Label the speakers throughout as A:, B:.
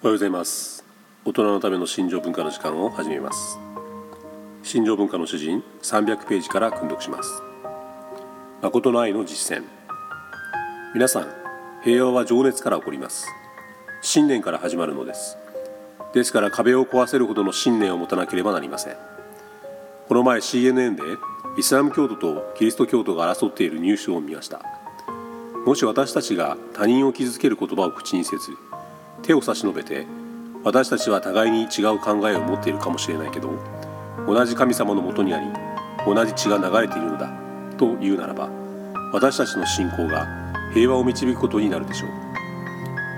A: おはようございます。大人のための心情文化の時間を始めます。心情文化の主人300ページから訓読します。誠の愛の実践。皆さん平和は情熱から起こります。信念から始まるのです。ですから壁を壊せるほどの信念を持たなければなりません。この前 CNN でイスラム教徒とキリスト教徒が争っているニュースを見ました。もし私たちが他人を傷つける言葉を口にせず手を差し伸べて私たちは互いに違う考えを持っているかもしれないけど同じ神様のもとにあり同じ血が流れているのだというならば私たちの信仰が平和を導くことになるでしょう。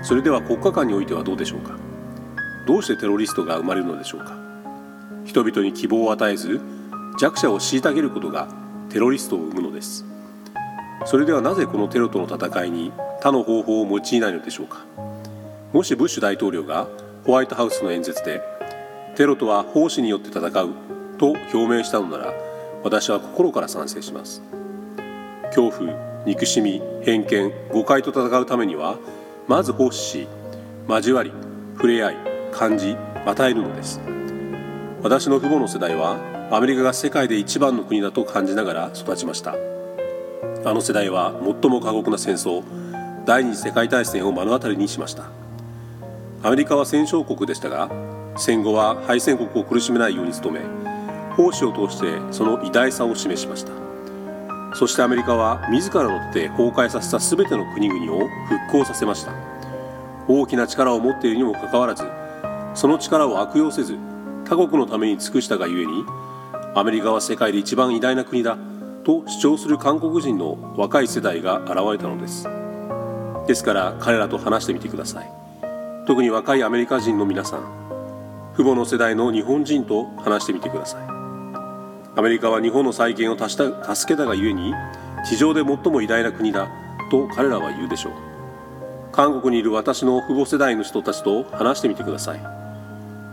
A: それでは国家間においてはどうでしょうか？どうしてテロリストが生まれるのでしょうか？人々に希望を与えず弱者を虐げることがテロリストを生むのです。それではなぜこのテロとの戦いに他の方法を用いないのでしょうか？もしブッシュ大統領がホワイトハウスの演説でテロとは奉仕によって戦うと表明したのなら私は心から賛成します。恐怖憎しみ偏見誤解と戦うためにはまず奉仕し交わり触れ合い感じ与えるのです。私の父母の世代はアメリカが世界で一番の国だと感じながら育ちました。あの世代は最も過酷な戦争第二次世界大戦を目の当たりにしました。アメリカは戦勝国でしたが戦後は敗戦国を苦しめないように努め奉仕を通してその偉大さを示しました。そしてアメリカは自らの手で崩壊させた全ての国々を復興させました。大きな力を持っているにもかかわらずその力を悪用せず他国のために尽くしたがゆえにアメリカは世界で一番偉大な国だと主張する韓国人の若い世代が現れたのです。ですから彼らと話してみてください。特に若いアメリカ人の皆さん父母の世代の日本人と話してみてください。アメリカは日本の再建を助けたがゆえに地上で最も偉大な国だと彼らは言うでしょう。韓国にいる私の父母世代の人たちと話してみてください。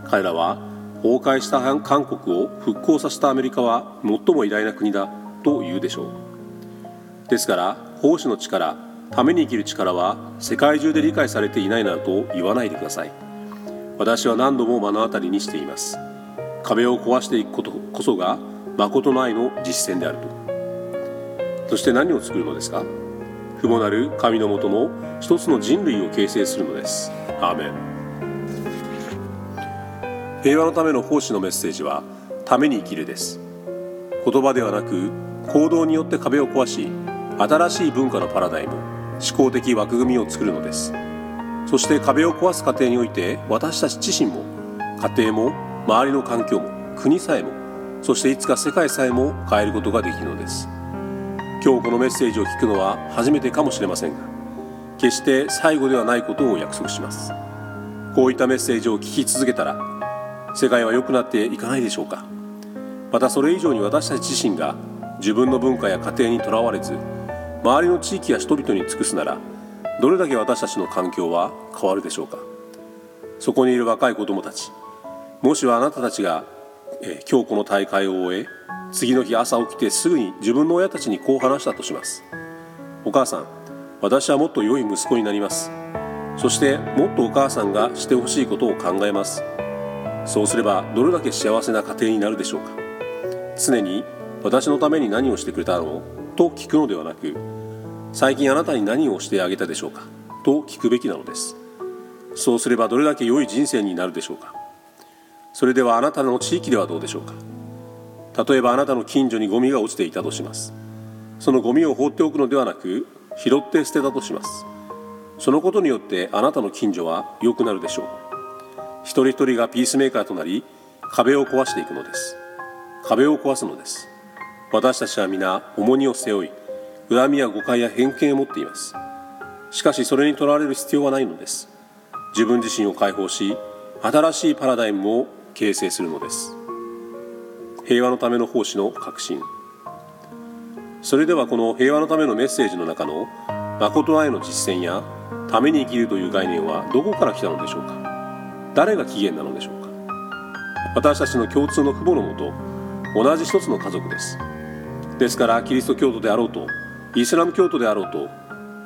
A: 彼らは崩壊した韓国を復興させたアメリカは最も偉大な国だと言うでしょう。ですから奉仕の力ために生きる力は世界中で理解されていないなどと言わないでください。私は何度も目の当たりにしています。壁を壊していくことこそが誠の愛の実践であると。そして何を作るのですか？父母なる神のもとの一つの人類を形成するのです。アーメン。平和のための奉仕のメッセージはために生きるです。言葉ではなく行動によって壁を壊し新しい文化のパラダイム。思考的枠組みを作るのです。そして壁を壊す過程において私たち自身も家庭も周りの環境も国さえもそしていつか世界さえも変えることができるのです。今日このメッセージを聞くのは初めてかもしれませんが決して最後ではないことを約束します。こういったメッセージを聞き続けたら世界は良くなっていかないでしょうか。またそれ以上に私たち自身が自分の文化や家庭にとらわれず周りの地域や人々に尽くすならどれだけ私たちの環境は変わるでしょうか。そこにいる若い子どもたちもしはあなたたちが、え今日この大会を終え次の日朝起きてすぐに自分の親たちにこう話したとします。お母さん私はもっと良い息子になります。そしてもっとお母さんがしてほしいことを考えます。そうすればどれだけ幸せな家庭になるでしょうか。常に私のために何をしてくれたの？と聞くのではなく最近あなたに何をしてあげたでしょうかと聞くべきなのです。そうすればどれだけ良い人生になるでしょうか。それではあなたの地域ではどうでしょうか。例えばあなたの近所にゴミが落ちていたとします。そのゴミを放っておくのではなく拾って捨てたとします。そのことによってあなたの近所は良くなるでしょう。一人一人がピースメーカーとなり壁を壊していくのです。壁を壊すのです。私たちは皆重荷を背負い恨みや誤解や偏見を持っています。しかしそれにとらわれる必要はないのです。自分自身を解放し新しいパラダイムを形成するのです。平和のための奉仕の革新。それではこの平和のためのメッセージの中の誠愛の実践やために生きるという概念はどこから来たのでしょうか？誰が起源なのでしょうか？私たちの共通の父母のもと同じ一つの家族です。ですからキリスト教徒であろうとイスラム教徒であろうと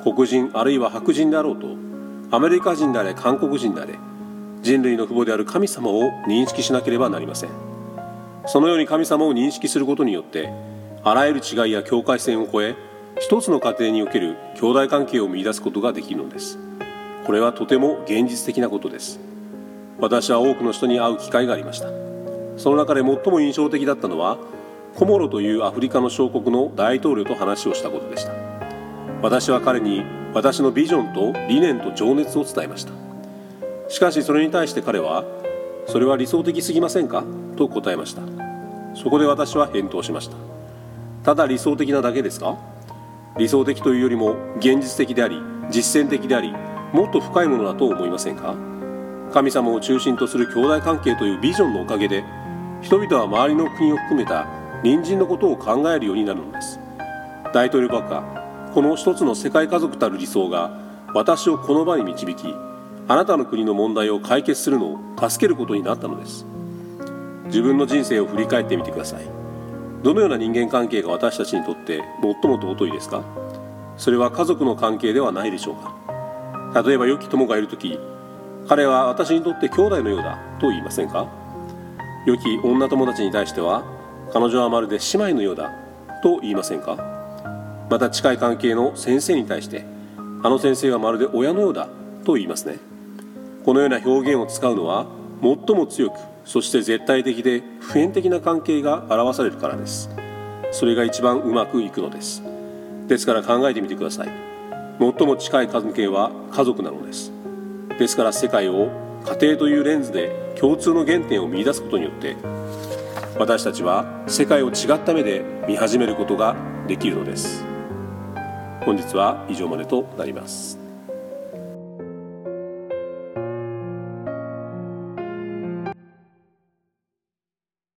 A: 黒人あるいは白人であろうとアメリカ人であれ韓国人であれ人類の父母である神様を認識しなければなりません。そのように神様を認識することによってあらゆる違いや境界線を越え一つの家庭における兄弟関係を見出すことができるのです。これはとても現実的なことです。私は多くの人に会う機会がありました。その中で最も印象的だったのはコモロというアフリカの小国の大統領と話をしたことでした。私は彼に私のビジョンと理念と情熱を伝えました。しかしそれに対して彼は「それは理想的すぎませんか?」と答えました。そこで私は返答しました。ただ理想的なだけですか？理想的というよりも現実的であり実践的でありもっと深いものだと思いませんか？神様を中心とする兄弟関係というビジョンのおかげで人々は周りの国を含めた隣人のことを考えるようになるのです。大統領閣下この一つの世界家族たる理想が私をこの場に導きあなたの国の問題を解決するのを助けることになったのです。自分の人生を振り返ってみてください。どのような人間関係が私たちにとって最も尊いですか？それは家族の関係ではないでしょうか？例えば良き友がいる時彼は私にとって兄弟のようだと言いませんか？良き女友達に対しては彼女はまるで姉妹のようだと言いませんか？また近い関係の先生に対してあの先生はまるで親のようだと言いますね。このような表現を使うのは最も強くそして絶対的で普遍的な関係が表されるからです。それが一番うまくいくのです。ですから考えてみてください。最も近い関係は家族なのです。ですから世界を家庭というレンズで共通の原点を見いだすことによって私たちは世界を違った目で見始めることができるのです。本日は以上までとなります。